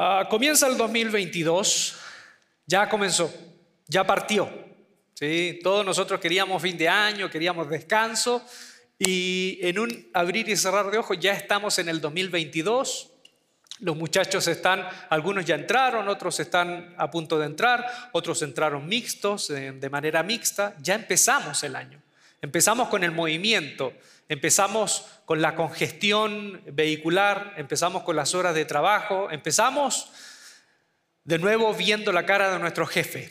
Ah, comienza el 2022, ya comenzó, ya partió. ¿sí? Todos nosotros queríamos fin de año, queríamos descanso y en un abrir y cerrar de ojos ya estamos en el 2022. Los muchachos están, algunos ya entraron, otros están a punto de entrar, otros entraron mixtos, de manera mixta. Ya empezamos el año. Empezamos con el movimiento, empezamos con la congestión vehicular, empezamos con las horas de trabajo, empezamos de nuevo viendo la cara de nuestro jefe.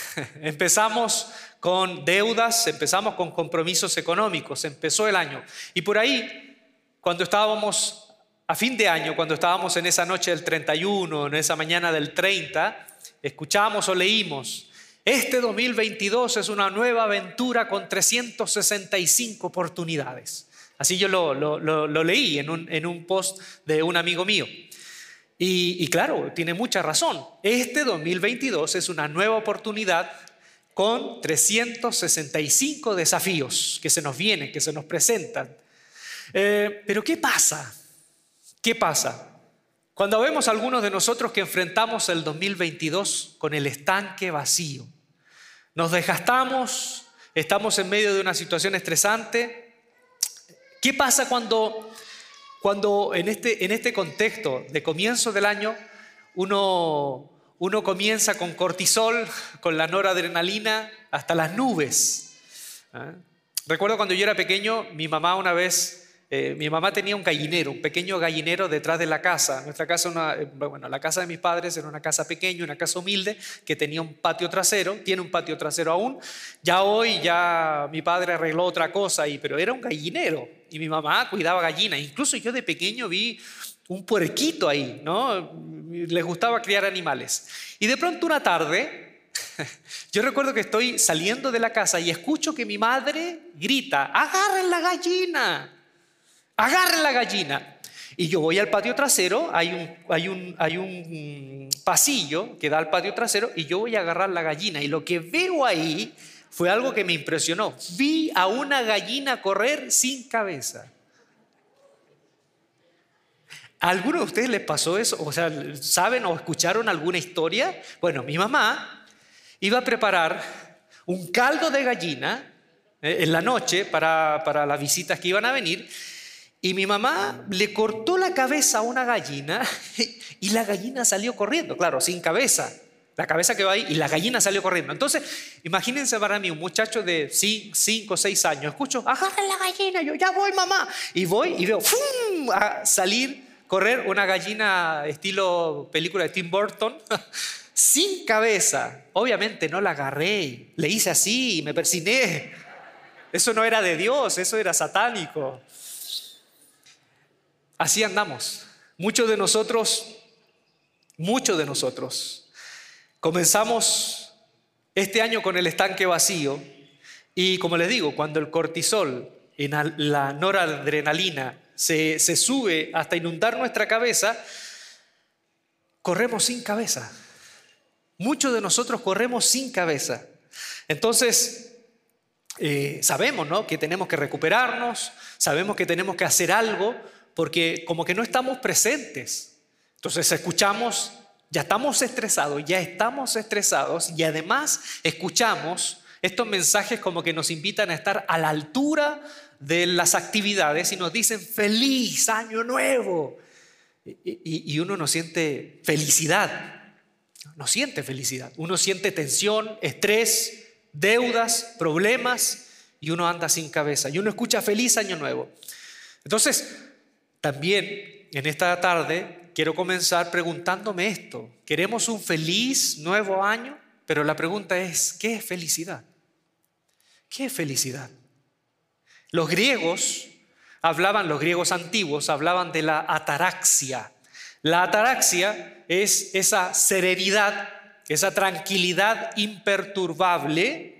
empezamos con deudas, empezamos con compromisos económicos, empezó el año. Y por ahí, cuando estábamos a fin de año, cuando estábamos en esa noche del 31, en esa mañana del 30, escuchamos o leímos, este 2022 es una nueva aventura con 365 oportunidades. Así yo lo, leí en un, post de un amigo mío. Y, y claro, tiene mucha razón. Este 2022 es una nueva oportunidad con 365 desafíos que se nos vienen, que se nos presentan. Eh, pero ¿qué pasa? ¿Qué pasa? Cuando vemos a algunos de nosotros que enfrentamos el 2022 con el estanque vacío, nos desgastamos, estamos en medio de una situación estresante. ¿Qué pasa cuando, cuando en, este, en este contexto de comienzo del año uno uno comienza con cortisol, con la noradrenalina, hasta las nubes. ¿ah? Recuerdo cuando yo era pequeño, mi mamá una vez, eh, mi mamá tenía un gallinero, un pequeño gallinero detrás de la casa. Nuestra casa, eh, bueno, la casa de mis padres era una casa pequeña, una casa humilde, que tenía un patio trasero, tiene un patio trasero aún. Ya hoy, ya mi padre arregló otra cosa, ahí, pero era un gallinero y mi mamá cuidaba gallinas. Incluso yo de pequeño vi un puerquito ahí, ¿no? Les gustaba criar animales. Y de pronto una tarde, yo recuerdo que estoy saliendo de la casa y escucho que mi madre grita, agarren la gallina, agarren la gallina. Y yo voy al patio trasero, hay un, pasillo que da al patio trasero y yo voy a agarrar la gallina. Y lo que veo ahí fue algo que me impresionó. Vi a una gallina correr sin cabeza. ¿A alguno de ustedes les pasó eso? O sea, ¿saben o escucharon alguna historia? Bueno, mi mamá iba a preparar un caldo de gallina eh, en la noche para, para las visitas que iban a venir y mi mamá le cortó la cabeza a una gallina y la gallina salió corriendo, claro, sin cabeza. La cabeza quedó ahí y la gallina salió corriendo. Entonces, imagínense para mí un muchacho de 5 o 6 años. Escucho, agarren la gallina, yo ya voy, mamá. Y voy y veo ¡fum! a salir correr una gallina estilo película de Tim Burton, sin cabeza. Obviamente no la agarré, le hice así, me persiné. Eso no era de Dios, eso era satánico. Así andamos. Muchos de nosotros, muchos de nosotros, comenzamos este año con el estanque vacío y como les digo, cuando el cortisol, en la noradrenalina se, sube hasta inundar nuestra cabeza, corremos sin cabeza. Muchos de nosotros corremos sin cabeza. Entonces, eh, sabemos ¿no? que tenemos que recuperarnos, sabemos que tenemos que hacer algo, porque como que no estamos presentes. Entonces escuchamos, ya estamos estresados, ya estamos estresados y además escuchamos estos mensajes como que nos invitan a estar a la altura de las actividades y nos dicen feliz año nuevo. Y, uno no siente felicidad, no siente felicidad. Uno siente tensión, estrés, deudas, problemas y uno anda sin cabeza. Y uno escucha feliz año nuevo. Entonces, también en esta tarde quiero comenzar preguntándome esto. ¿Queremos un feliz nuevo año? Pero la pregunta es, ¿qué es felicidad? ¿Qué es felicidad? Los griegos hablaban, los griegos antiguos hablaban de la ataraxia. La ataraxia es esa serenidad, esa tranquilidad imperturbable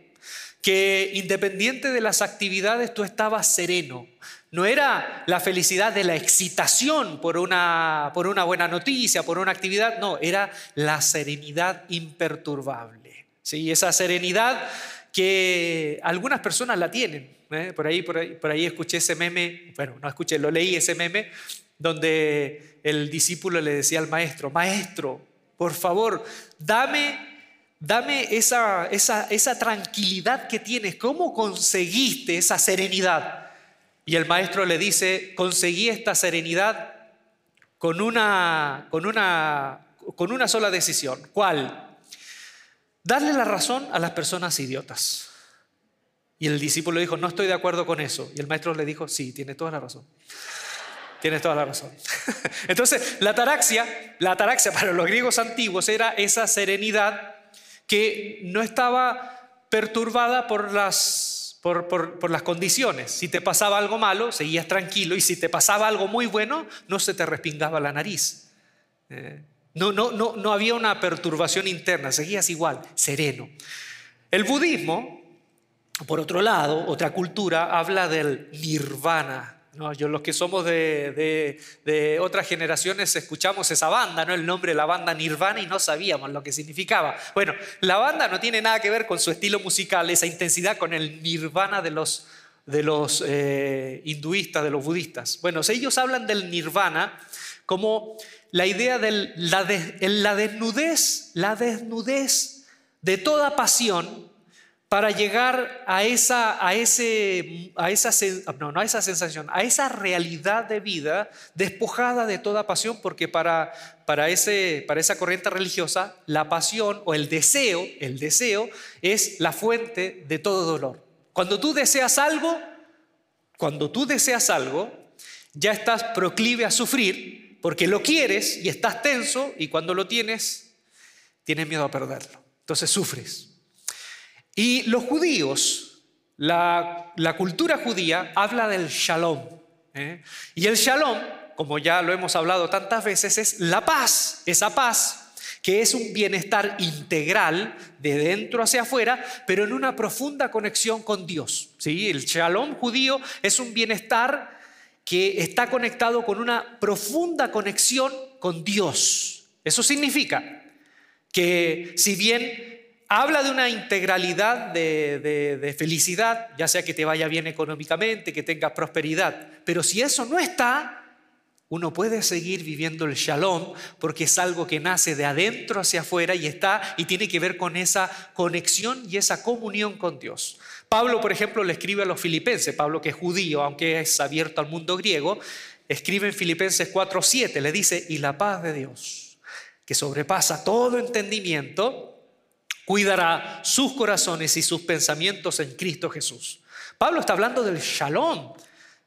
que independiente de las actividades tú estabas sereno. No era la felicidad de la excitación por una, por una buena noticia, por una actividad, no, era la serenidad imperturbable. ¿sí? Esa serenidad que algunas personas la tienen. ¿eh? Ahí, por, ahí, por ahí escuché ese meme, bueno, no escuché, lo leí ese meme, donde el discípulo le decía al maestro, maestro, por favor, dame, dame esa, esa, esa tranquilidad que tienes, ¿cómo conseguiste esa serenidad? Y el maestro le dice, conseguí esta serenidad con una, con una, con una sola decisión. ¿Cuál? Darle la razón a las personas idiotas. Y el discípulo dijo, no estoy de acuerdo con eso. Y el maestro le dijo, sí, tiene toda la razón. Tienes toda la razón. Entonces, la ataraxia, la ataraxia para los griegos antiguos era esa serenidad que no estaba perturbada por las, por, las condiciones. Si te pasaba algo malo, seguías tranquilo y si te pasaba algo muy bueno, no se te respingaba la nariz. Eh, no, no, no, no había una perturbación interna, seguías igual, sereno. El budismo, por otro lado, otra cultura, habla del nirvana, no, yo los que somos de, otras generaciones escuchamos esa banda, ¿no? el nombre de la banda Nirvana y no sabíamos lo que significaba. Bueno, la banda no tiene nada que ver con su estilo musical, esa intensidad con el Nirvana de los, de los eh, hinduistas, de los budistas. Bueno, ellos hablan del Nirvana como la idea de la, la desnudez, la desnudez de toda pasión para llegar a esa, a ese, a esa, no, no a esa sensación, a esa realidad de vida despojada de toda pasión, porque para, para, ese, para esa corriente religiosa la pasión o el deseo, el deseo es la fuente de todo dolor. Cuando tú deseas algo, cuando tú deseas algo, ya estás proclive a sufrir porque lo quieres y estás tenso y cuando lo tienes, tienes miedo a perderlo. Entonces sufres. Y los judíos, la, cultura judía habla del shalom. ¿eh? Y el shalom, como ya lo hemos hablado tantas veces, es la paz, esa paz que es un bienestar integral de dentro hacia afuera, pero en una profunda conexión con Dios. ¿sí? El shalom judío es un bienestar que está conectado con una profunda conexión con Dios. Eso significa que si bien habla de una integralidad de, felicidad, ya sea que te vaya bien económicamente, que tengas prosperidad. Pero si eso no está, uno puede seguir viviendo el shalom porque es algo que nace de adentro hacia afuera y está y tiene que ver con esa conexión y esa comunión con Dios. Pablo, por ejemplo, le escribe a los filipenses, Pablo que es judío, aunque es abierto al mundo griego, escribe en Filipenses 4:7, le dice, "Y la paz de Dios, que sobrepasa todo entendimiento, cuidará sus corazones y sus pensamientos en Cristo Jesús. Pablo está hablando del shalom.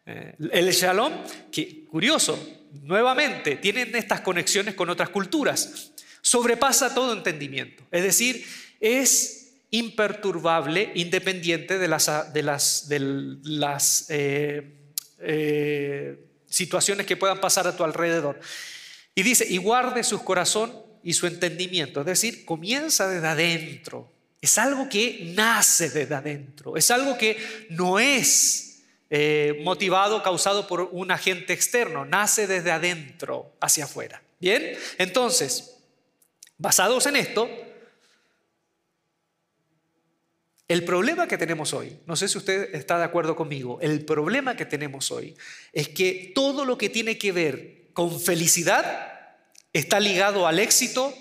Eh, el shalom, que curioso, nuevamente tienen estas conexiones con otras culturas, sobrepasa todo entendimiento. Es decir, es imperturbable, independiente de las, eh, eh, situaciones que puedan pasar a tu alrededor. Y dice, y guarde su corazón y su entendimiento. Es decir, comienza desde adentro. Es algo que nace desde adentro. Es algo que no es eh, motivado, causado por un agente externo. Nace desde adentro hacia afuera. Bien, entonces, basados en esto, el problema que tenemos hoy, no sé si usted está de acuerdo conmigo, el problema que tenemos hoy es que todo lo que tiene que ver con felicidad está ligado al éxito,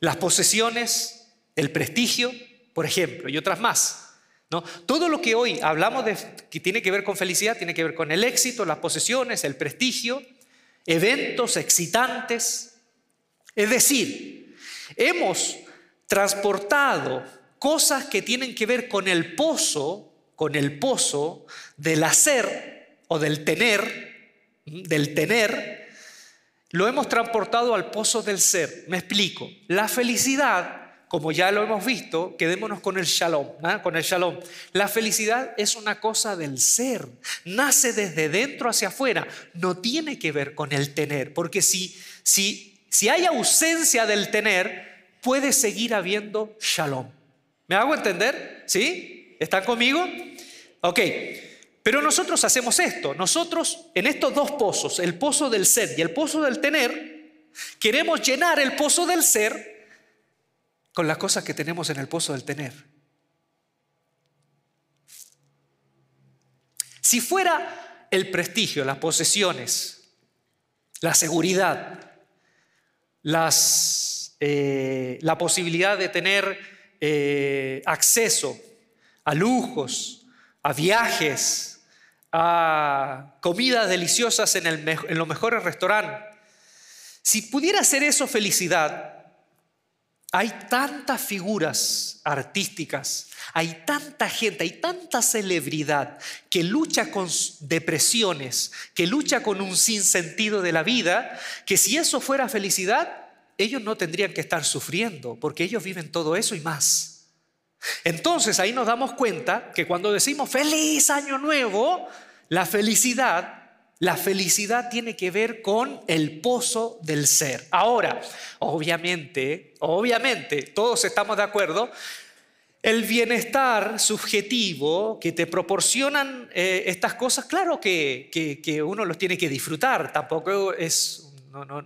las posesiones, el prestigio, por ejemplo, y otras más. ¿no? Todo lo que hoy hablamos de, que tiene que ver con felicidad tiene que ver con el éxito, las posesiones, el prestigio, eventos excitantes. Es decir, hemos transportado cosas que tienen que ver con el pozo, con el pozo del hacer o del tener, del tener, lo hemos transportado al pozo del ser. Me explico. La felicidad, como ya lo hemos visto, quedémonos con el shalom, ¿ah? con el shalom. La felicidad es una cosa del ser, nace desde dentro hacia afuera, no tiene que ver con el tener, porque si, si, si hay ausencia del tener, puede seguir habiendo shalom. ¿Me hago entender? ¿Sí? ¿Están conmigo? Ok. Pero nosotros hacemos esto, nosotros en estos dos pozos, el pozo del ser y el pozo del tener, queremos llenar el pozo del ser con las cosas que tenemos en el pozo del tener. Si fuera el prestigio, las posesiones, la seguridad, las, eh, la posibilidad de tener eh, acceso a lujos, a viajes, a comidas deliciosas en, en los mejores restaurantes. Si pudiera ser eso felicidad, hay tantas figuras artísticas, hay tanta gente, hay tanta celebridad que lucha con depresiones, que lucha con un sinsentido de la vida, que si eso fuera felicidad, ellos no tendrían que estar sufriendo, porque ellos viven todo eso y más. Entonces ahí nos damos cuenta que cuando decimos feliz año nuevo, la felicidad la felicidad tiene que ver con el pozo del ser. Ahora, obviamente, obviamente, todos estamos de acuerdo, el bienestar subjetivo que te proporcionan eh, estas cosas, claro que, que, uno los tiene que disfrutar, tampoco es,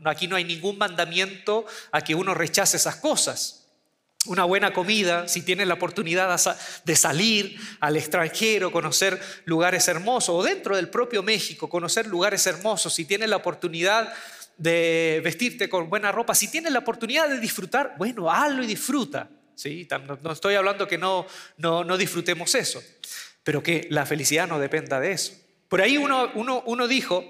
aquí no hay ningún mandamiento a que uno rechace esas cosas una buena comida, si tienes la oportunidad de salir al extranjero, conocer lugares hermosos, o dentro del propio México, conocer lugares hermosos, si tienes la oportunidad de vestirte con buena ropa, si tienes la oportunidad de disfrutar, bueno, hazlo y disfruta. ¿sí? No, estoy hablando que no, no, no, disfrutemos eso, pero que la felicidad no dependa de eso. Por ahí uno, uno, uno dijo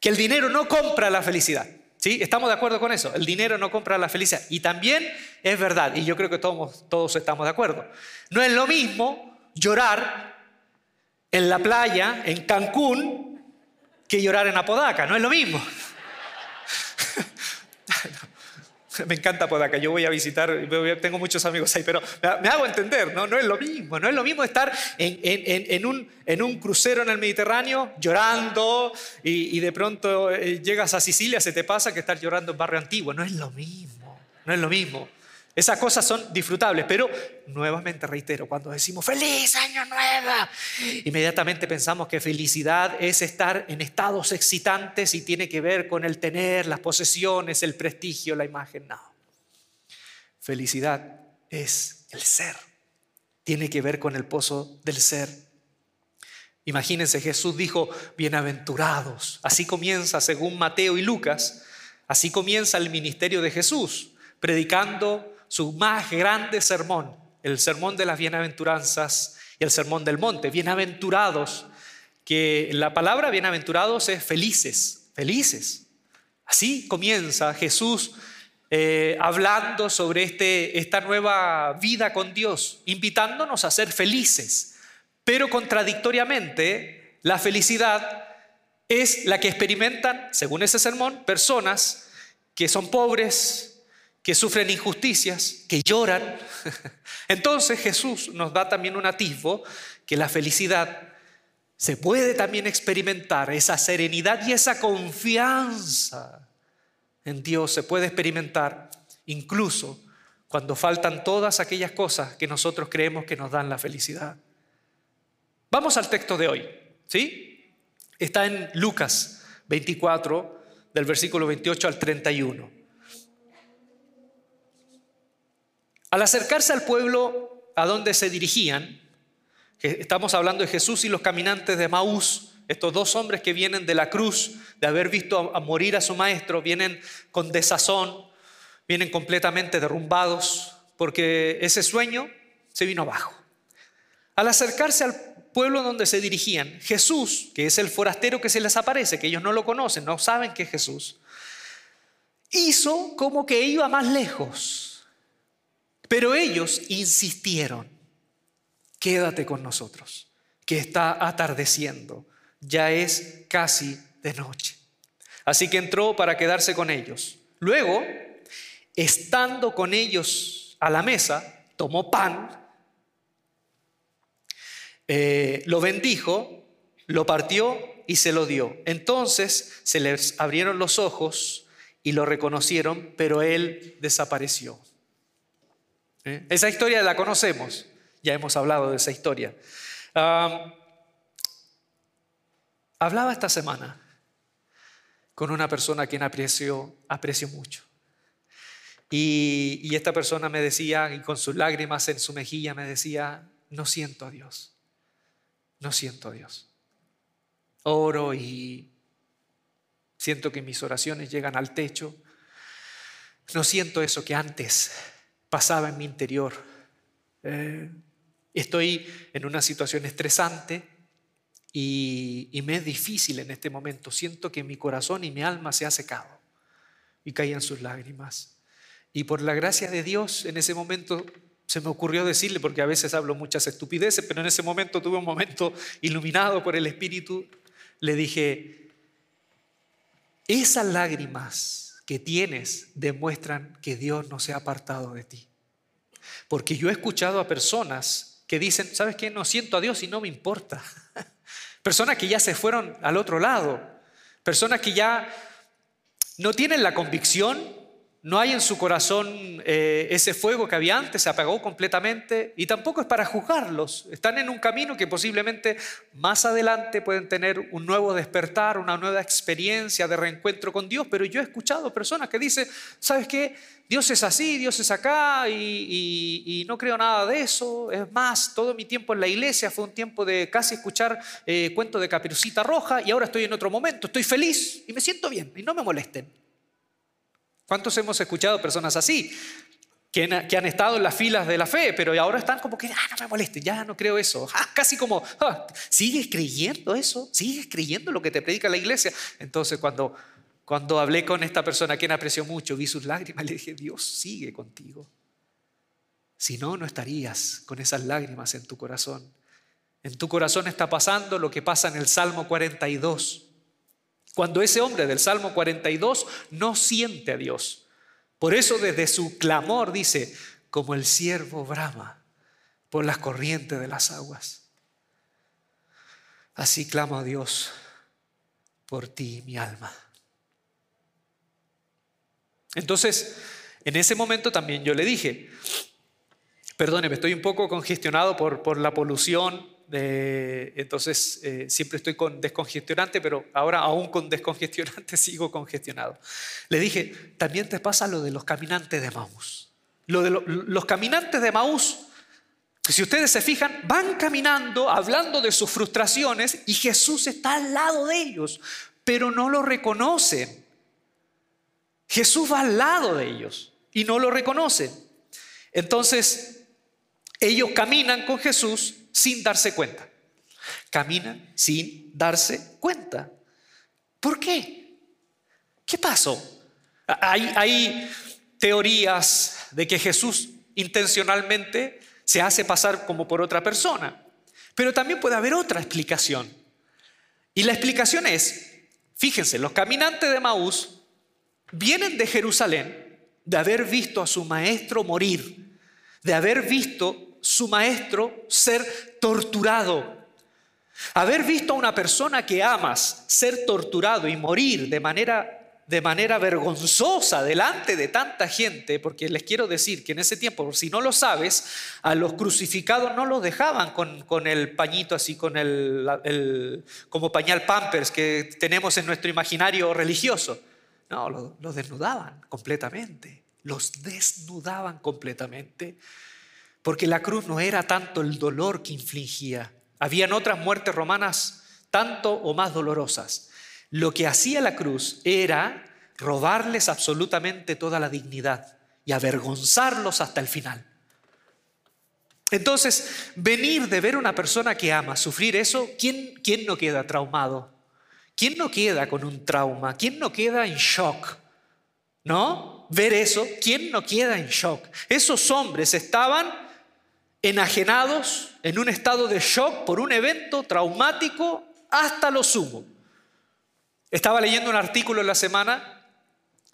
que el dinero no compra la felicidad. ¿Estamos de acuerdo con eso? El dinero no compra la felicidad. Y también es verdad, y yo creo que todos, todos estamos de acuerdo. No es lo mismo llorar en la playa, en Cancún, que llorar en Apodaca. No es lo mismo. Me encanta Podaca, yo voy a visitar, tengo muchos amigos ahí, pero me hago entender, no, no es lo mismo, no es lo mismo estar en, un, crucero en el Mediterráneo llorando y, de pronto eh, llegas a Sicilia, se te pasa que estar llorando en barrio antiguo, no es lo mismo, no es lo mismo. Esas cosas son disfrutables, pero nuevamente reitero, cuando decimos feliz año nuevo, inmediatamente pensamos que felicidad es estar en estados excitantes y tiene que ver con el tener, las posesiones, el prestigio, la imagen. No. Felicidad es el ser. Tiene que ver con el pozo del ser. Imagínense, Jesús dijo, bienaventurados. Así comienza, según Mateo y Lucas, así comienza el ministerio de Jesús, predicando su más grande sermón, el sermón de las bienaventuranzas y el sermón del monte. Bienaventurados, que la palabra bienaventurados es felices, felices. Así comienza Jesús eh, hablando sobre este, esta nueva vida con Dios, invitándonos a ser felices. Pero contradictoriamente, la felicidad es la que experimentan, según ese sermón, personas que son pobres, que sufren injusticias, que lloran. Entonces Jesús nos da también un atisbo que la felicidad se puede también experimentar, esa serenidad y esa confianza en Dios se puede experimentar incluso cuando faltan todas aquellas cosas que nosotros creemos que nos dan la felicidad. Vamos al texto de hoy, ¿sí? Está en Lucas 24, del versículo 28 al 31. Al acercarse al pueblo a donde se dirigían, estamos hablando de Jesús y los caminantes de Maús, estos dos hombres que vienen de la cruz, de haber visto a morir a su maestro, vienen con desazón, vienen completamente derrumbados, porque ese sueño se vino abajo. Al acercarse al pueblo donde se dirigían, Jesús, que es el forastero que se les aparece, que ellos no lo conocen, no saben que es Jesús, hizo como que iba más lejos pero ellos insistieron, quédate con nosotros, que está atardeciendo, ya es casi de noche. Así que entró para quedarse con ellos. Luego, estando con ellos a la mesa, tomó pan, eh, lo bendijo, lo partió y se lo dio. Entonces se les abrieron los ojos y lo reconocieron, pero él desapareció. Esa historia la conocemos, ya hemos hablado de esa historia. hablaba esta semana con una persona a quien aprecio, aprecio mucho. Y, y, esta persona me decía, y con sus lágrimas en su mejilla, me decía, no siento a Dios, no siento a Dios. Oro y Siento que mis oraciones llegan al techo. No siento eso que antes pasaba en mi interior. Eh, estoy en una situación estresante y, me es difícil en este momento. Siento que mi corazón y mi alma se ha secado y caían sus lágrimas. Y por la gracia de Dios, en ese momento se me ocurrió decirle, porque a veces hablo muchas estupideces, pero en ese momento tuve un momento iluminado por el Espíritu, le dije, esas lágrimas que tienes demuestran que Dios no se ha apartado de ti. Porque yo he escuchado a personas que dicen, ¿sabes qué? No siento a Dios y no me importa. Personas que ya se fueron al otro lado. Personas que ya no tienen la convicción no hay en su corazón eh, ese fuego que había antes, se apagó completamente y tampoco es para juzgarlos. Están en un camino que posiblemente más adelante pueden tener un nuevo despertar, una nueva experiencia de reencuentro con Dios, pero yo he escuchado personas que dicen, ¿sabes qué? Dios es así, Dios es acá y, no creo nada de eso. Es más, todo mi tiempo en la iglesia fue un tiempo de casi escuchar eh, cuentos de caperucita roja y ahora estoy en otro momento, estoy feliz y me siento bien y no me molesten. ¿Cuántos hemos escuchado personas así? Que han, estado en las filas de la fe, pero ahora están como que, ah, no me moleste, ya no creo eso. Ah, casi como, ah, ¿sigues creyendo eso? ¿Sigues creyendo lo que te predica la iglesia? Entonces cuando, cuando hablé con esta persona, quien apreció mucho, vi sus lágrimas, le dije, Dios sigue contigo. Si no, no estarías con esas lágrimas en tu corazón. En tu corazón está pasando lo que pasa en el Salmo 42. Cuando ese hombre del Salmo 42 no siente a Dios. Por eso desde su clamor dice, como el siervo brama por las corrientes de las aguas. Así clamo a Dios por ti, mi alma. Entonces, en ese momento también yo le dije, perdóneme, estoy un poco congestionado por, por la polución, entonces eh, siempre estoy con descongestionante, pero ahora aún con descongestionante sigo congestionado. Le dije, también te pasa lo de los caminantes de Maús. Los caminantes de Maús, si ustedes se fijan, van caminando hablando de sus frustraciones y Jesús está al lado de ellos, pero no lo reconocen. Jesús va al lado de ellos y no lo reconocen. Entonces, ellos caminan con Jesús sin darse cuenta. Caminan sin darse cuenta. ¿Por qué? ¿Qué pasó? Hay, hay teorías de que Jesús intencionalmente se hace pasar como por otra persona, pero también puede haber otra explicación. Y la explicación es, fíjense, los caminantes de Maús vienen de Jerusalén de haber visto a su maestro morir, de haber visto su maestro ser torturado. Haber visto a una persona que amas ser torturado y morir de manera de manera vergonzosa delante de tanta gente, porque les quiero decir que en ese tiempo, si no lo sabes, a los crucificados no los dejaban con, el pañito así, con el, como pañal pampers que tenemos en nuestro imaginario religioso. No, los desnudaban completamente, los desnudaban completamente porque la cruz no era tanto el dolor que infligía. Habían otras muertes romanas tanto o más dolorosas. Lo que hacía la cruz era robarles absolutamente toda la dignidad y avergonzarlos hasta el final. Entonces, venir de ver a una persona que ama sufrir eso, ¿quién, ¿quién no queda traumado? ¿Quién no queda con un trauma? ¿Quién no queda en shock? ¿No? Ver eso, ¿quién no queda en shock? Esos hombres estaban enajenados en un estado de shock por un evento traumático hasta lo sumo. Estaba leyendo un artículo en la semana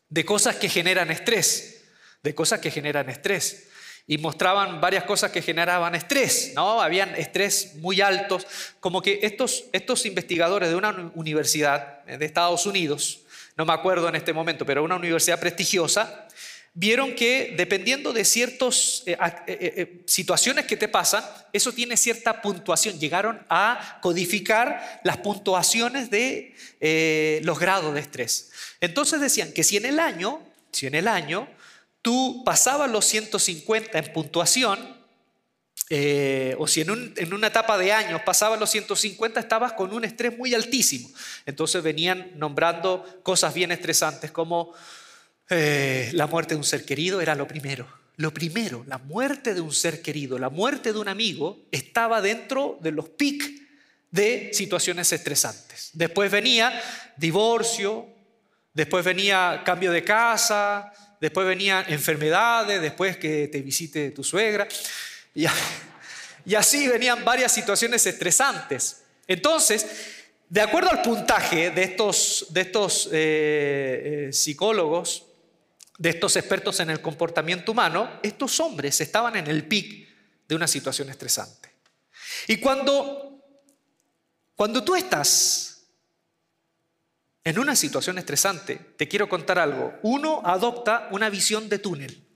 de cosas que generan estrés, de cosas que generan estrés. Y mostraban varias cosas que generaban estrés, ¿no? Habían estrés muy altos, como que estos, estos investigadores de una universidad de Estados Unidos, no me acuerdo en este momento, pero una universidad prestigiosa, vieron que dependiendo de ciertas eh, eh, eh, situaciones que te pasan, eso tiene cierta puntuación. Llegaron a codificar las puntuaciones de los grados de estrés. Entonces decían que si en el año, si en el año tú pasabas los 150 en puntuación, o si en, en, una etapa de años pasabas los 150, estabas con un estrés muy altísimo. Entonces venían nombrando cosas bien estresantes como eh, la muerte de un ser querido era lo primero. Lo primero, la muerte de un ser querido, la muerte de un amigo, estaba dentro de los pics de situaciones estresantes. Después venía divorcio, después venía cambio de casa, después venía enfermedades, después que te visite tu suegra. Y, así venían varias situaciones estresantes. Entonces, de acuerdo al puntaje de estos, de estos eh, eh, psicólogos, de estos expertos en el comportamiento humano, estos hombres estaban en el pic de una situación estresante. Y cuando, cuando tú estás en una situación estresante, te quiero contar algo. Uno adopta una visión de túnel.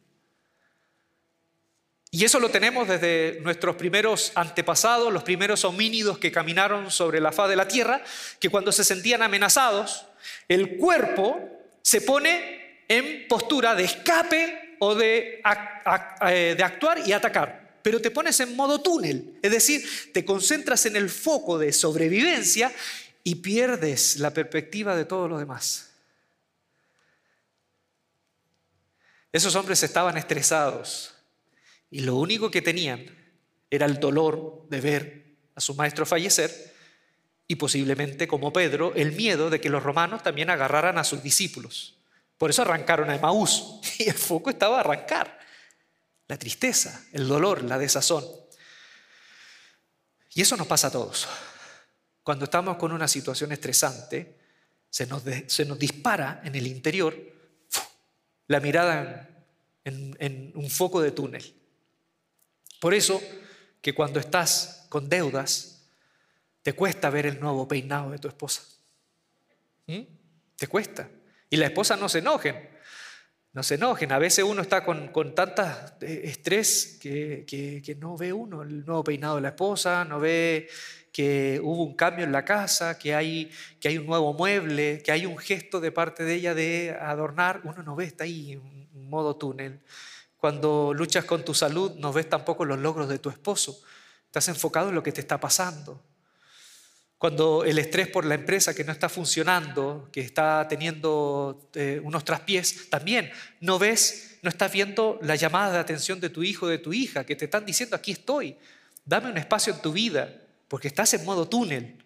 Y eso lo tenemos desde nuestros primeros antepasados, los primeros homínidos que caminaron sobre la faz de la tierra, que cuando se sentían amenazados, el cuerpo se pone en postura de escape o de, eh, de actuar y atacar pero te pones en modo túnel, es decir, te concentras en el foco de sobrevivencia y pierdes la perspectiva de todo lo demás. Esos hombres estaban estresados y lo único que tenían era el dolor de ver a su maestro fallecer y posiblemente, como Pedro, el miedo de que los romanos también agarraran a sus discípulos. Por eso arrancaron a Emaús y el foco estaba a arrancar. La tristeza, el dolor, la desazón. Y eso nos pasa a todos. Cuando estamos con una situación estresante, se nos, dispara en el interior la mirada en, en un foco de túnel. Por eso que cuando estás con deudas, te cuesta ver el nuevo peinado de tu esposa. ¿Mm? Te cuesta. Y la esposa no se enojen, no se enojen. A veces uno está con, con tanta eh, estrés que, que, no ve uno el nuevo peinado de la esposa, no ve que hubo un cambio en la casa, que hay, que hay un nuevo mueble, que hay un gesto de parte de ella de adornar. Uno no ve, está ahí en modo túnel. Cuando luchas con tu salud, no ves tampoco los logros de tu esposo. Estás enfocado en lo que te está pasando. Cuando el estrés por la empresa que no está funcionando, que está teniendo eh, unos traspiés, también no ves, no estás viendo la llamada de atención de tu hijo o de tu hija, que te están diciendo, aquí estoy, dame un espacio en tu vida, porque estás en modo túnel.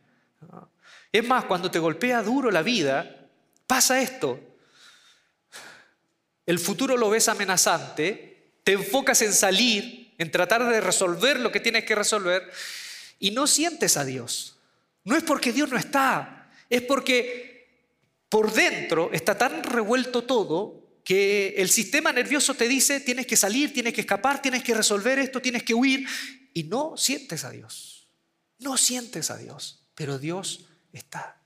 Es más, cuando te golpea duro la vida, pasa esto. El futuro lo ves amenazante, te enfocas en salir, en tratar de resolver lo que tienes que resolver, y no sientes a Dios. No es porque Dios no está, es porque por dentro está tan revuelto todo que el sistema nervioso te dice tienes que salir, tienes que escapar, tienes que resolver esto, tienes que huir y no sientes a Dios. No sientes a Dios, pero Dios está.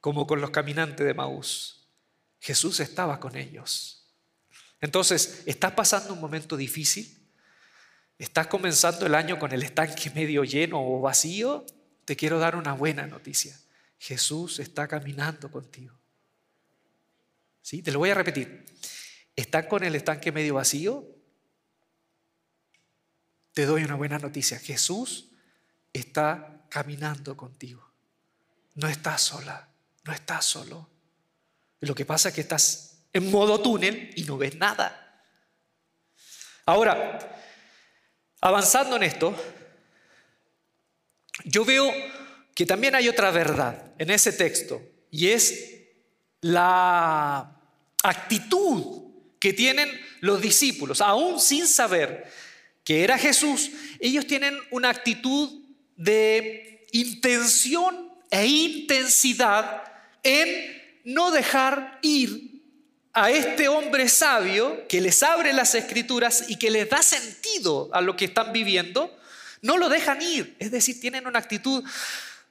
Como con los caminantes de Maús. Jesús estaba con ellos. Entonces, ¿estás pasando un momento difícil? ¿Estás comenzando el año con el estanque medio lleno o vacío? Te quiero dar una buena noticia. Jesús está caminando contigo. ¿Sí? Te lo voy a repetir. ¿Están con el estanque medio vacío? Te doy una buena noticia. Jesús está caminando contigo. No estás sola, no estás solo. Lo que pasa es que estás en modo túnel y no ves nada. Ahora, avanzando en esto, yo veo que también hay otra verdad en ese texto y es la actitud que tienen los discípulos, aún sin saber que era Jesús, ellos tienen una actitud de intención e intensidad en no dejar ir a este hombre sabio que les abre las escrituras y que les da sentido a lo que están viviendo, no lo dejan ir. Es decir, tienen una actitud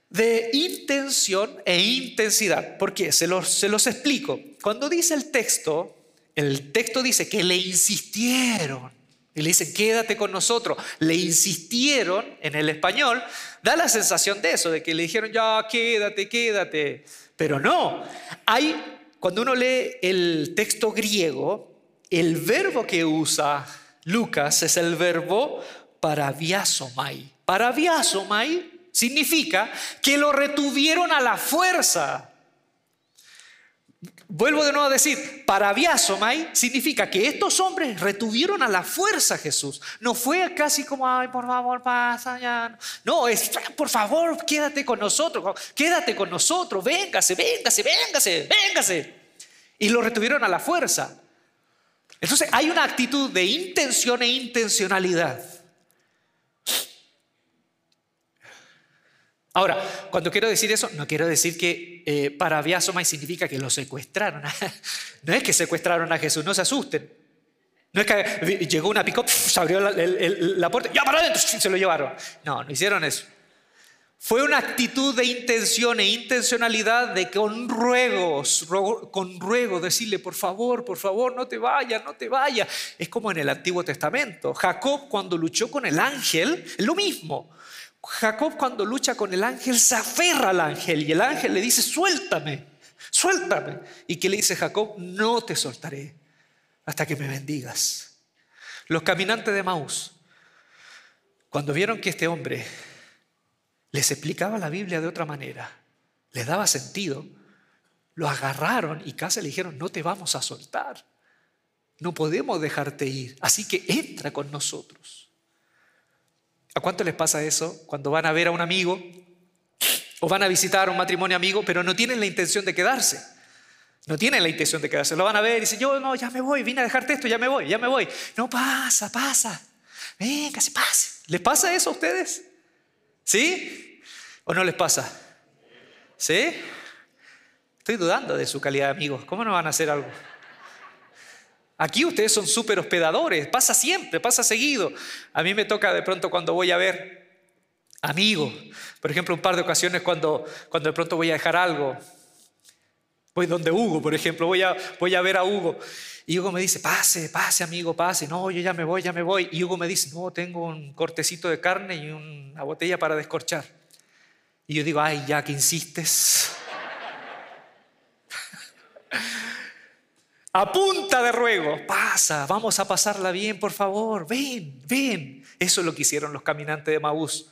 de intención e intensidad. ¿Por qué? Se los, se los explico. Cuando dice el texto, el texto dice que le insistieron. Y le dicen, quédate con nosotros. Le insistieron en el español. Da la sensación de eso, de que le dijeron, ya, quédate, quédate. Pero no. Hay, cuando uno lee el texto griego, el verbo que usa Lucas es el verbo parabiasomai. Parabiasomai significa que lo retuvieron a la fuerza. Vuelvo de nuevo a decir, parabiasomai significa que estos hombres retuvieron a la fuerza a Jesús. No fue casi como, ay, por favor, pasa ya. No, es, por favor, quédate con nosotros, quédate con nosotros, véngase, véngase, véngase, véngase. Y lo retuvieron a la fuerza. Entonces hay una actitud de intención e intencionalidad. Ahora, cuando quiero decir eso, no quiero decir que eh, para significa que lo secuestraron. no es que secuestraron a Jesús, no se asusten. No es que llegó una pick se abrió la, puerta, ya para adentro, se lo llevaron. No, no hicieron eso. Fue una actitud de intención e intencionalidad de con ruegos, con ruego, decirle, por favor, por favor, no te vayas, no te vayas. Es como en el Antiguo Testamento. Jacob cuando luchó con el ángel, lo mismo. Jacob cuando lucha con el ángel se aferra al ángel y el ángel le dice, suéltame, suéltame. ¿Y qué le dice Jacob? No te soltaré hasta que me bendigas. Los caminantes de Maús, cuando vieron que este hombre les explicaba la Biblia de otra manera, les daba sentido, lo agarraron y casi le dijeron, no te vamos a soltar, no podemos dejarte ir, así que entra con nosotros. ¿A cuánto les pasa eso cuando van a ver a un amigo o van a visitar un matrimonio amigo, pero no tienen la intención de quedarse? No tienen la intención de quedarse. Lo van a ver y dicen, yo no, ya me voy, vine a dejarte esto, ya me voy, ya me voy. No, pasa, pasa. Venga, se pase. ¿Les pasa eso a ustedes? ¿Sí? ¿O no les pasa? ¿Sí? Estoy dudando de su calidad de amigos. ¿Cómo no van a hacer algo? Aquí ustedes son súper hospedadores, pasa siempre, pasa seguido. A mí me toca de pronto cuando voy a ver amigos, por ejemplo, un par de ocasiones cuando, cuando de pronto voy a dejar algo. Voy donde Hugo, por ejemplo, voy a, voy a ver a Hugo. Y Hugo me dice, pase, pase, amigo, pase. No, yo ya me voy, ya me voy. Y Hugo me dice, no, tengo un cortecito de carne y una botella para descorchar. Y yo digo, ay, ya que insistes. a punta de ruego, pasa, vamos a pasarla bien, por favor, ven, ven. Eso es lo que hicieron los caminantes de Maús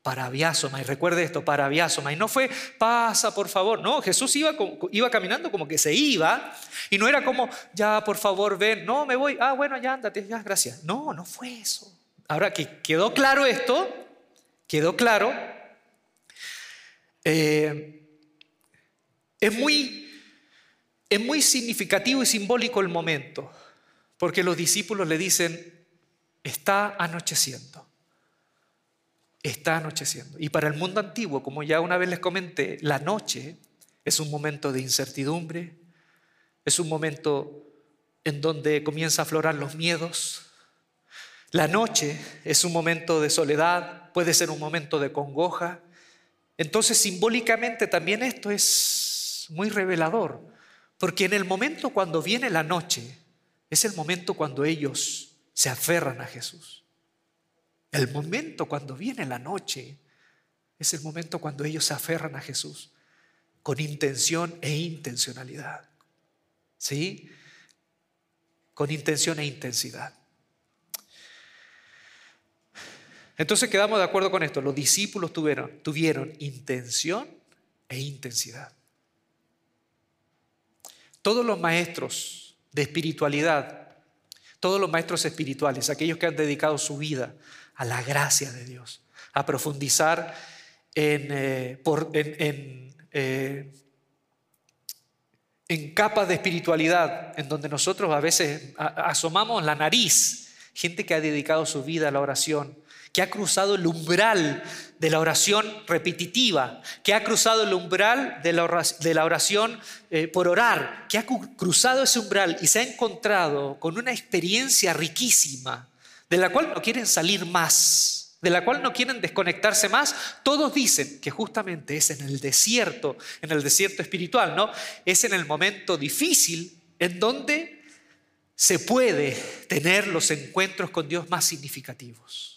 para Abiasoma. Y recuerde esto, para Abiasoma. Y no fue, pasa, por favor. No, Jesús iba, iba caminando como que se iba. Y no era como, ya, por favor, ven. No, me voy. Ah, bueno, ya, ándate, ya, gracias. No, no fue eso. Ahora que quedó claro esto, quedó claro. Eh, es muy es muy significativo y simbólico el momento, porque los discípulos le dicen, está anocheciendo, está anocheciendo. Y para el mundo antiguo, como ya una vez les comenté, la noche es un momento de incertidumbre, es un momento en donde comienza a aflorar los miedos. La noche es un momento de soledad, puede ser un momento de congoja. Entonces, simbólicamente también esto es muy revelador porque en el momento cuando viene la noche, es el momento cuando ellos se aferran a Jesús. El momento cuando viene la noche es el momento cuando ellos se aferran a Jesús con intención e intencionalidad. ¿Sí? Con intención e intensidad. Entonces quedamos de acuerdo con esto. Los discípulos tuvieron, tuvieron intención e intensidad. Todos los maestros de espiritualidad, todos los maestros espirituales, aquellos que han dedicado su vida a la gracia de Dios, a profundizar en, eh, eh, capas de espiritualidad, en donde nosotros a veces asomamos la nariz, gente que ha dedicado su vida a la oración, que ha cruzado el umbral de la oración repetitiva, que ha cruzado el umbral de la oración, eh, por orar, que ha cruzado ese umbral y se ha encontrado con una experiencia riquísima, de la cual no quieren salir más, de la cual no quieren desconectarse más, todos dicen que justamente es en el desierto, en el desierto espiritual, ¿no? Es en el momento difícil en donde se puede tener los encuentros con Dios más significativos.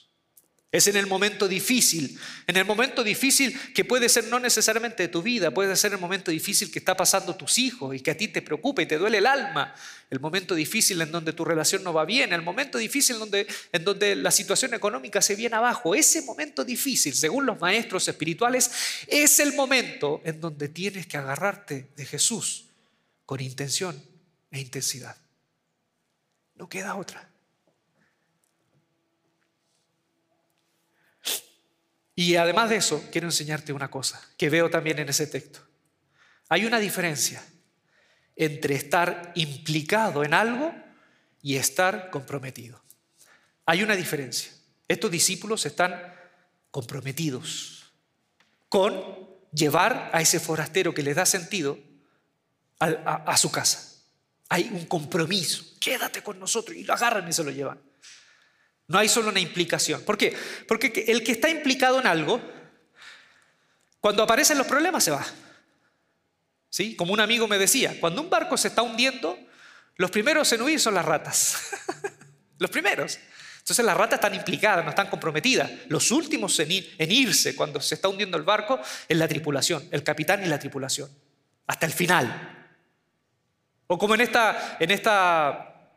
Es en el momento difícil, en el momento difícil que puede ser no necesariamente de tu vida, puede ser el momento difícil que está pasando tus hijos y que a ti te preocupa y te duele el alma, el momento difícil en donde tu relación no va bien, el momento difícil en donde, en donde la situación económica se viene abajo. Ese momento difícil, según los maestros espirituales, es el momento en donde tienes que agarrarte de Jesús con intención e intensidad. No queda otra. Y además de eso, quiero enseñarte una cosa que veo también en ese texto. Hay una diferencia entre estar implicado en algo y estar comprometido. Hay una diferencia. Estos discípulos están comprometidos con llevar a ese forastero que les da sentido a, su casa. Hay un compromiso. Quédate con nosotros y lo agarran y se lo llevan. No hay solo una implicación. ¿Por qué? Porque el que está implicado en algo, cuando aparecen los problemas se va. ¿Sí? Como un amigo me decía, cuando un barco se está hundiendo, los primeros en huir son las ratas. los primeros. Entonces las ratas están implicadas, no están comprometidas. Los últimos en, irse cuando se está hundiendo el barco es la tripulación, el capitán y la tripulación. Hasta el final. O como en esta, en esta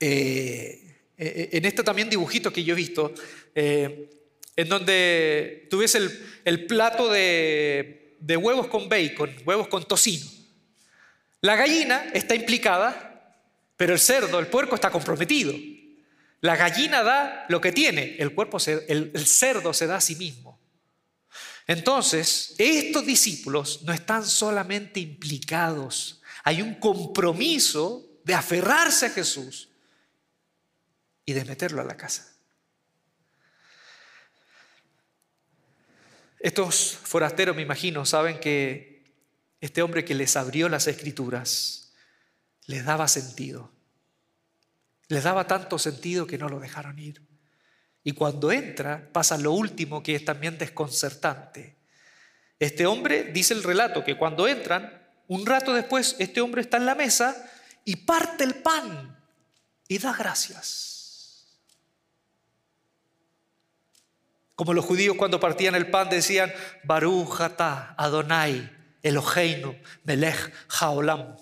eh, eh, en este también dibujito que yo he visto, eh, en donde tú el, plato de, huevos con bacon, huevos con tocino. La gallina está implicada, pero el cerdo, el puerco está comprometido. La gallina da lo que tiene, el cerdo se da a sí mismo. Entonces, estos discípulos no están solamente implicados, hay un compromiso de aferrarse a Jesús y de meterlo a la casa. Estos forasteros, me imagino, saben que este hombre que les abrió las escrituras les daba sentido. Les daba tanto sentido que no lo dejaron ir. Y cuando entra pasa lo último que es también desconcertante. Este hombre, dice el relato, que cuando entran, un rato después, este hombre está en la mesa y parte el pan y da gracias. Como los judíos cuando partían el pan decían, Baruch Adonai, Eloheinu, Melech Haolam.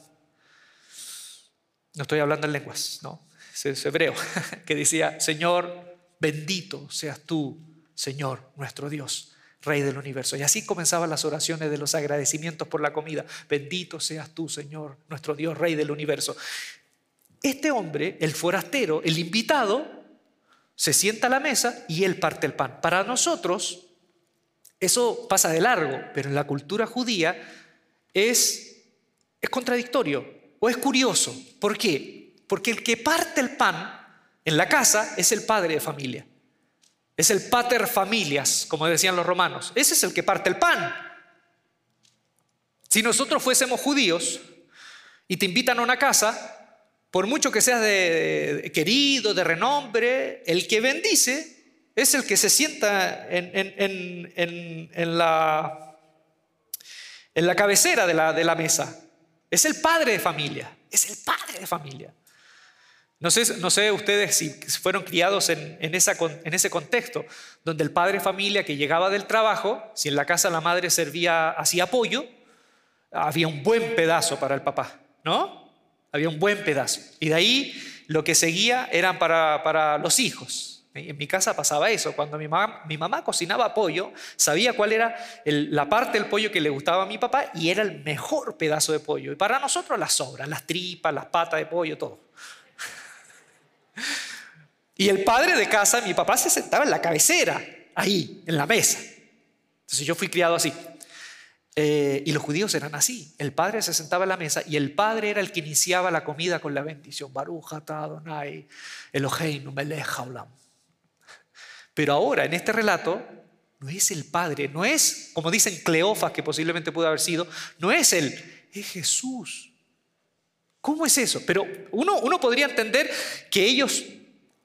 No estoy hablando en lenguas, no, es hebreo, que decía, Señor, bendito seas tú, Señor, nuestro Dios, Rey del universo. Y así comenzaban las oraciones de los agradecimientos por la comida. Bendito seas tú, Señor, nuestro Dios, Rey del universo. Este hombre, el forastero, el invitado, se sienta a la mesa y él parte el pan. Para nosotros, eso pasa de largo, pero en la cultura judía es, es contradictorio o es curioso. ¿Por qué? Porque el que parte el pan en la casa es el padre de familia. Es el pater familias, como decían los romanos. Ese es el que parte el pan. Si nosotros fuésemos judíos y te invitan a una casa, por mucho que seas de, querido, de renombre, el que bendice es el que se sienta en, la, cabecera de la, mesa. Es el padre de familia, es el padre de familia. No sé, no sé ustedes si fueron criados en, ese contexto, donde el padre de familia que llegaba del trabajo, si en la casa la madre servía, hacía apoyo, había un buen pedazo para el papá, ¿no? Había un buen pedazo. Y de ahí lo que seguía eran para, para los hijos. En mi casa pasaba eso. Cuando mi mamá, mi mamá cocinaba pollo, sabía cuál era la parte del pollo que le gustaba a mi papá y era el mejor pedazo de pollo. Y para nosotros las sobras, las tripas, las patas de pollo, todo. Y el padre de casa, mi papá, se sentaba en la cabecera, ahí, en la mesa. Entonces yo fui criado así. Eh, y los judíos eran así. El padre se sentaba a la mesa y el padre era el que iniciaba la comida con la bendición. Eloheinu melech haolam. Pero ahora, en este relato, no es el padre, no es, como dicen Cleofas, que posiblemente pudo haber sido, no es él, es Jesús. ¿Cómo es eso? Pero uno, uno podría entender que ellos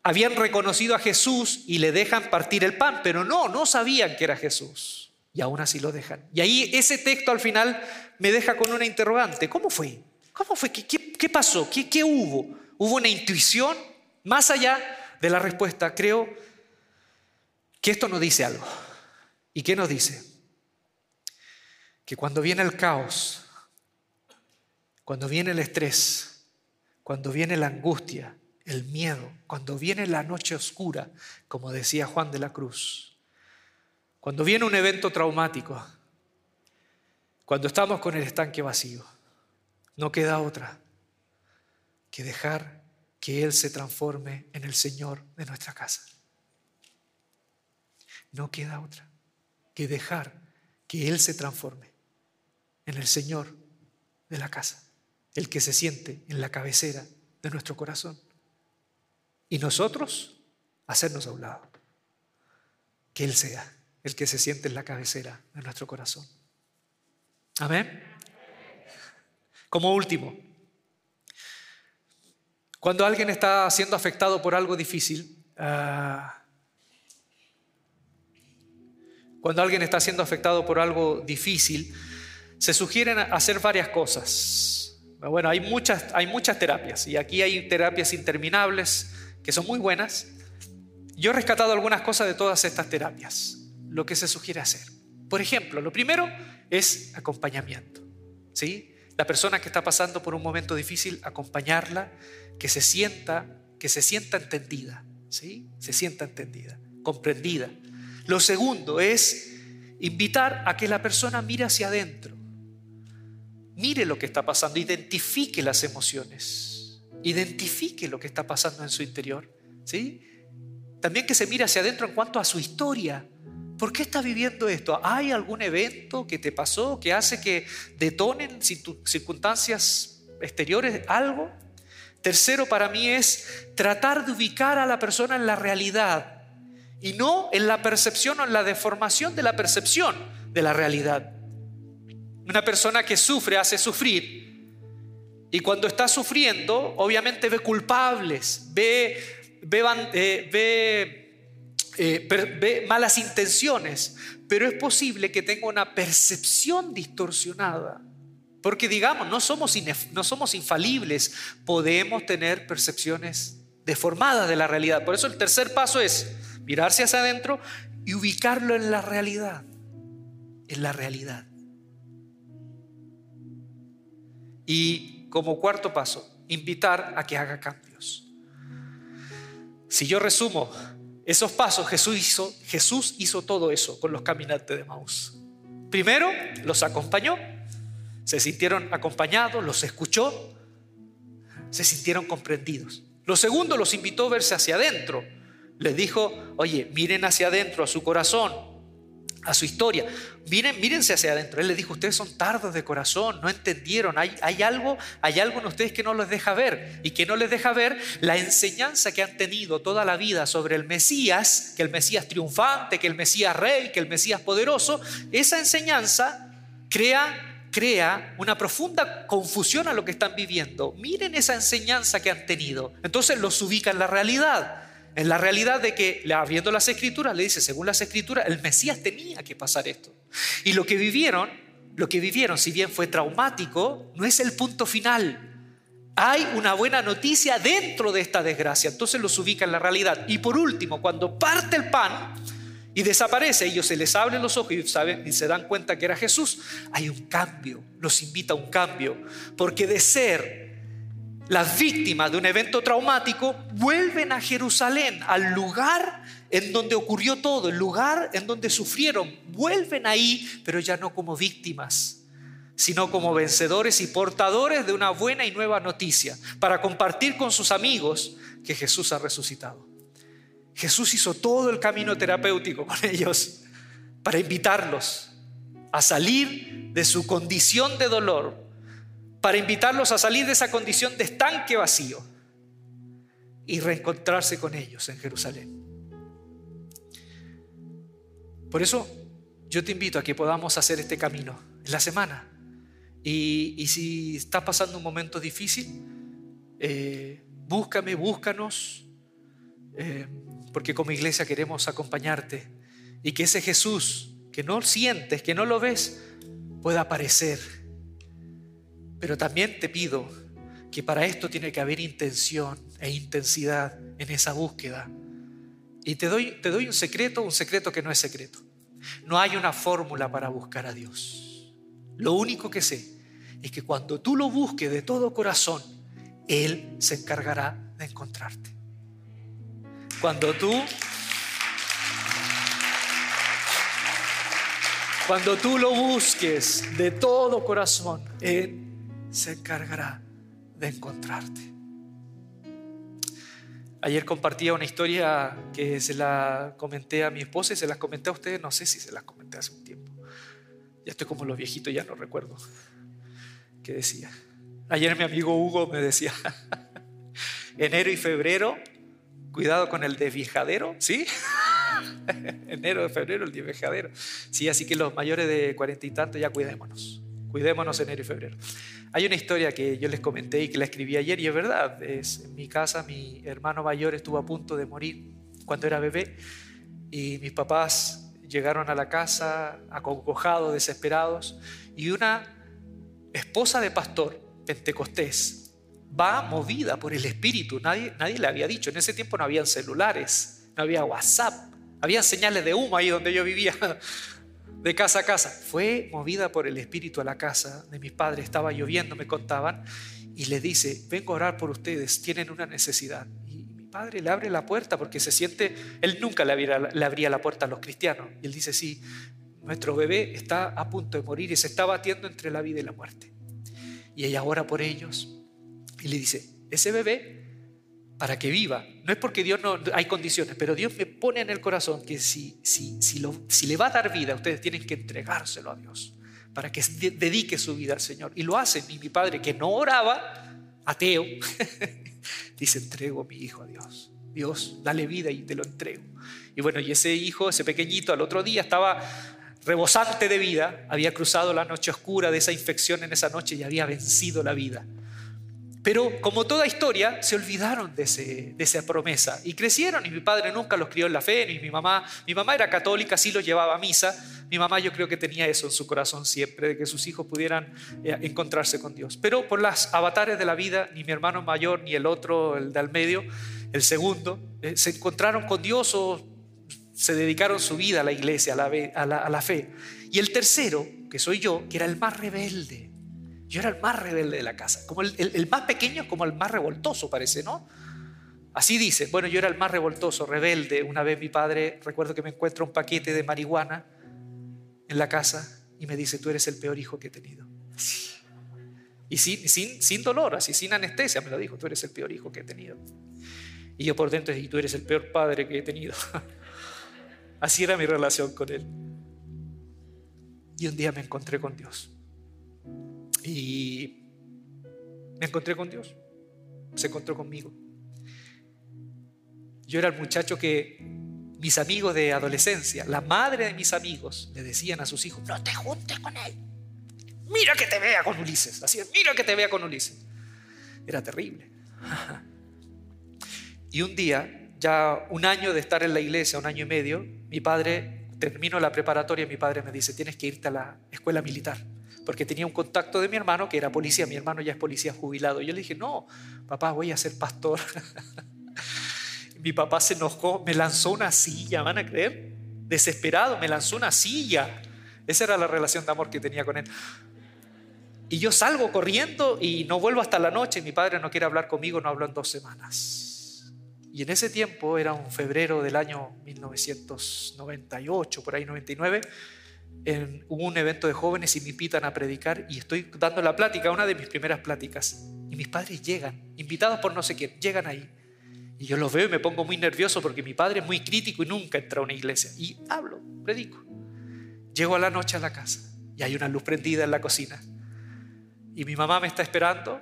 habían reconocido a Jesús y le dejan partir el pan, pero no, no sabían que era Jesús y aún así lo dejan. Y ahí ese texto al final me deja con una interrogante. ¿Cómo fue? ¿Cómo fue? ¿Qué, pasó? ¿Qué, ¿Qué hubo? ¿Hubo una intuición? Más allá de la respuesta, creo que esto nos dice algo. ¿Y qué nos dice? Que cuando viene el caos, cuando viene el estrés, cuando viene la angustia, el miedo, cuando viene la noche oscura, como decía Juan de la Cruz, cuando viene un evento traumático, cuando estamos con el estanque vacío, no queda otra que dejar que Él se transforme en el Señor de nuestra casa. No queda otra que dejar que Él se transforme en el Señor de la casa, el que se siente en la cabecera de nuestro corazón. Y nosotros hacernos a un lado, que Él sea el que se siente en la cabecera de nuestro corazón. Amén. Como último, cuando alguien está siendo afectado por algo difícil, ah, cuando alguien está siendo afectado por algo difícil, se sugieren hacer varias cosas. Bueno, hay muchas, hay muchas terapias y aquí hay terapias interminables que son muy buenas. Yo he rescatado algunas cosas de todas estas terapias, lo que se sugiere hacer. Por ejemplo, lo primero es acompañamiento. ¿sí? La persona que está pasando por un momento difícil, acompañarla, que se sienta, que se sienta entendida, ¿sí? se sienta entendida, comprendida. Lo segundo es invitar a que la persona mire hacia adentro, mire lo que está pasando, identifique las emociones, identifique lo que está pasando en su interior. ¿sí? También que se mire hacia adentro en cuanto a su historia. ¿Por qué está viviendo esto? ¿Hay algún evento que te pasó que hace que detonen circunstancias exteriores algo? Tercero para mí es tratar de ubicar a la persona en la realidad y no en la percepción o en la deformación de la percepción de la realidad. Una persona que sufre hace sufrir y cuando está sufriendo obviamente ve culpables, ve, ve, eh, eh, ve malas intenciones, pero es posible que tenga una percepción distorsionada. Porque digamos, no somos, no somos infalibles, podemos tener percepciones deformadas de la realidad. Por eso el tercer paso es mirarse hacia adentro y ubicarlo en la realidad, en la realidad. Y como cuarto paso, invitar a que haga cambios. Si yo resumo esos pasos, Jesús hizo, Jesús hizo todo eso con los caminantes de Maús. Primero, los acompañó, se sintieron acompañados, los escuchó, se sintieron comprendidos. Lo segundo, los invitó a verse hacia adentro les dijo, oye, miren hacia adentro, a su corazón, a su historia. Miren, mírense hacia adentro. Él les dijo, ustedes son tardos de corazón, no entendieron. Hay, hay, algo, hay algo en ustedes que no les deja ver y que no les deja ver la enseñanza que han tenido toda la vida sobre el Mesías, que el Mesías triunfante, que el Mesías rey, que el Mesías poderoso. Esa enseñanza crea crea una profunda confusión a lo que están viviendo. Miren esa enseñanza que han tenido. Entonces los ubica en la realidad en la realidad de que, viendo las escrituras, le dice, según las escrituras, el Mesías tenía que pasar esto. Y lo que vivieron, lo que vivieron, si bien fue traumático, no es el punto final. Hay una buena noticia dentro de esta desgracia. Entonces los ubica en la realidad. Y por último, cuando parte el pan y desaparece, ellos se les abren los ojos y, y se dan cuenta que era Jesús, hay un cambio, los invita a un cambio. Porque de ser las víctimas de un evento traumático vuelven a Jerusalén, al lugar en donde ocurrió todo, el lugar en donde sufrieron. Vuelven ahí, pero ya no como víctimas, sino como vencedores y portadores de una buena y nueva noticia, para compartir con sus amigos que Jesús ha resucitado. Jesús hizo todo el camino terapéutico con ellos para invitarlos a salir de su condición de dolor para invitarlos a salir de esa condición de estanque vacío y reencontrarse con ellos en Jerusalén. Por eso yo te invito a que podamos hacer este camino en la semana. Y, si estás pasando un momento difícil, eh, búscame, búscanos, eh, porque como iglesia queremos acompañarte y que ese Jesús que no sientes, que no lo ves, pueda aparecer pero también te pido que para esto tiene que haber intención e intensidad en esa búsqueda Y te doy, te doy un secreto, un secreto que no es secreto. No hay una fórmula para buscar a Dios. Lo único que sé es que cuando tú lo busques de todo corazón, Él se encargará de encontrarte. Cuando tú Cuando tú lo busques de todo corazón, Él se encargará de encontrarte. Ayer compartía una historia que se la comenté a mi esposa y se las comenté a ustedes, no sé si se las comenté hace un tiempo. Ya estoy como los viejitos, ya no recuerdo qué decía. Ayer mi amigo Hugo me decía, enero y febrero, cuidado con el desviejadero, ¿sí? enero, febrero, el desviejadero. Sí, así que los mayores de cuarenta y tantos ya cuidémonos. Cuidémonos enero y febrero. Hay una historia que yo les comenté y que la escribí ayer y es verdad. Es, en mi casa mi hermano mayor estuvo a punto de morir cuando era bebé y mis papás llegaron a la casa acongojados, desesperados y una esposa de pastor pentecostés va movida por el espíritu. Nadie, nadie le había dicho. En ese tiempo no habían celulares, no había WhatsApp, había señales de humo ahí donde yo vivía de casa a casa. Fue movida por el espíritu a la casa de mis padres, estaba lloviendo, me contaban, y le dice, vengo a orar por ustedes, tienen una necesidad. Y mi padre le abre la puerta porque se siente, él nunca le abría, le abría la puerta a los cristianos. Y él dice, sí, nuestro bebé está a punto de morir y se está batiendo entre la vida y la muerte. Y ella ora por ellos y le dice, ese bebé para que viva. No es porque Dios no hay condiciones, pero Dios me pone en el corazón que si, si, si, lo, si le va a dar vida, ustedes tienen que entregárselo a Dios para que dedique su vida al Señor. Y lo hacen. Y mi padre, que no oraba, ateo, dice, entrego a mi hijo a Dios. Dios, dale vida y te lo entrego. Y bueno, y ese hijo, ese pequeñito, al otro día estaba rebosante de vida, había cruzado la noche oscura de esa infección en esa noche y había vencido la vida. Pero como toda historia, se olvidaron de, ese, de, esa promesa y crecieron y mi padre nunca los crió en la fe, ni mi mamá. Mi mamá era católica, sí lo llevaba a misa. Mi mamá yo creo que tenía eso en su corazón siempre, de que sus hijos pudieran eh, encontrarse con Dios. Pero por las avatares de la vida, ni mi hermano mayor, ni el otro, el de al medio, el segundo, eh, se encontraron con Dios o se dedicaron su vida a la iglesia, a la, a la, a la fe. Y el tercero, que soy yo, que era el más rebelde, yo era el más rebelde de la casa, como el, más pequeño, como el más revoltoso parece, ¿no? Así dice, bueno, yo era el más revoltoso, rebelde. Una vez mi padre, recuerdo que me encuentra un paquete de marihuana en la casa y me dice, tú eres el peor hijo que he tenido. Y sin, sin, dolor, así sin anestesia me lo dijo, tú eres el peor hijo que he tenido. Y yo por dentro, y tú eres el peor padre que he tenido. Así era mi relación con él. Y un día me encontré con Dios. Y me encontré con Dios. Se encontró conmigo. Yo era el muchacho que mis amigos de adolescencia, la madre de mis amigos, le decían a sus hijos, no te juntes con él. Mira que te vea con Ulises. Así es, mira que te vea con Ulises. Era terrible. Y un día, ya un año de estar en la iglesia, un año y medio, mi padre, termino la preparatoria, mi padre me dice, tienes que irte a la escuela militar porque tenía un contacto de mi hermano que era policía, mi hermano ya es policía jubilado. Yo le dije, no, papá, voy a ser pastor. mi papá se enojó, me lanzó una silla, ¿van a creer? Desesperado, me lanzó una silla. Esa era la relación de amor que tenía con él. Y yo salgo corriendo y no vuelvo hasta la noche. Mi padre no quiere hablar conmigo, no hablo en dos semanas. Y en ese tiempo, era un febrero del año 1998, por ahí 99, en, un evento de jóvenes y me invitan a predicar y estoy dando la plática, una de mis primeras pláticas. Y mis padres llegan, invitados por no sé quién, llegan ahí. Y yo los veo y me pongo muy nervioso porque mi padre es muy crítico y nunca entra a una iglesia. Y hablo, predico. Llego a la noche a la casa y hay una luz prendida en la cocina. Y mi mamá me está esperando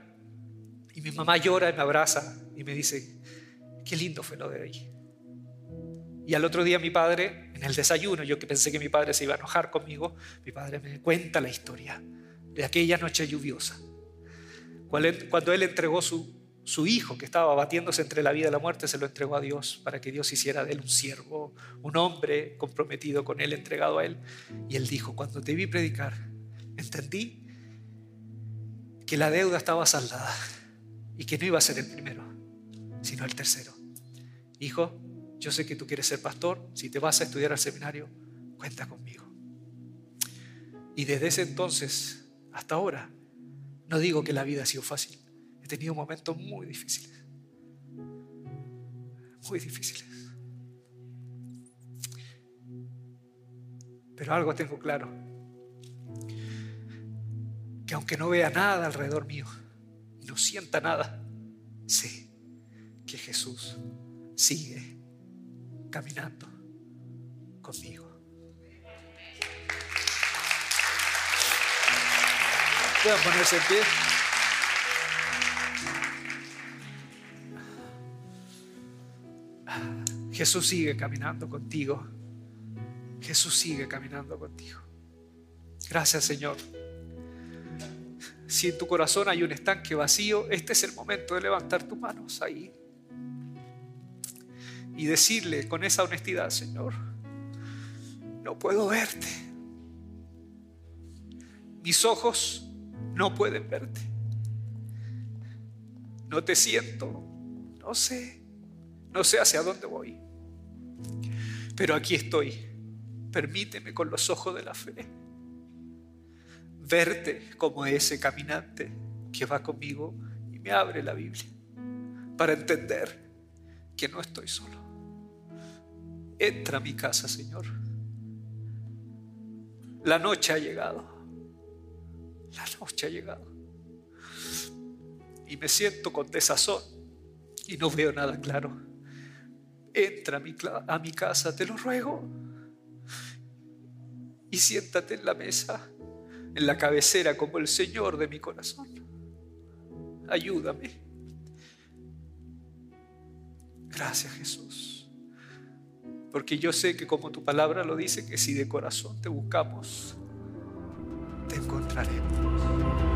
y mi mamá llora y me abraza y me dice, qué lindo fue lo de hoy. Y al otro día mi padre, en el desayuno, yo que pensé que mi padre se iba a enojar conmigo, mi padre me cuenta la historia de aquella noche lluviosa. Cuando él entregó su, su hijo que estaba batiéndose entre la vida y la muerte, se lo entregó a Dios para que Dios hiciera de él un siervo, un hombre comprometido con él, entregado a él. Y él dijo, cuando te vi predicar, entendí que la deuda estaba saldada y que no iba a ser el primero, sino el tercero. Hijo, Yo sé que tú quieres ser pastor. Si te vas a estudiar al seminario, cuenta conmigo. Y desde ese entonces hasta ahora, no digo que la vida ha sido fácil. He tenido momentos muy difíciles. Muy difíciles. Pero algo tengo claro. Que aunque no vea nada alrededor mío y no sienta nada, sé que Jesús sigue caminando conmigo. Pueden ponerse en pie. Jesús sigue caminando contigo. Jesús sigue caminando contigo. Gracias Señor. Si en tu corazón hay un estanque vacío, este es el momento de levantar tus manos ahí y decirle con esa honestidad, Señor, no puedo verte. Mis ojos no pueden verte. No te siento, no sé, no sé hacia dónde voy. Pero aquí estoy. Permíteme con los ojos de la fe verte como ese caminante que va conmigo y me abre la Biblia para entender que no estoy solo. Entra a mi casa, Señor. La noche ha llegado. La noche ha llegado. Y me siento con desazón y no veo nada claro. Entra a mi, casa, te lo ruego. Y siéntate en la mesa, en la cabecera como el Señor de mi corazón. Ayúdame. Gracias Jesús. Porque yo sé que como tu palabra lo dice, que si de corazón te buscamos, te encontraremos.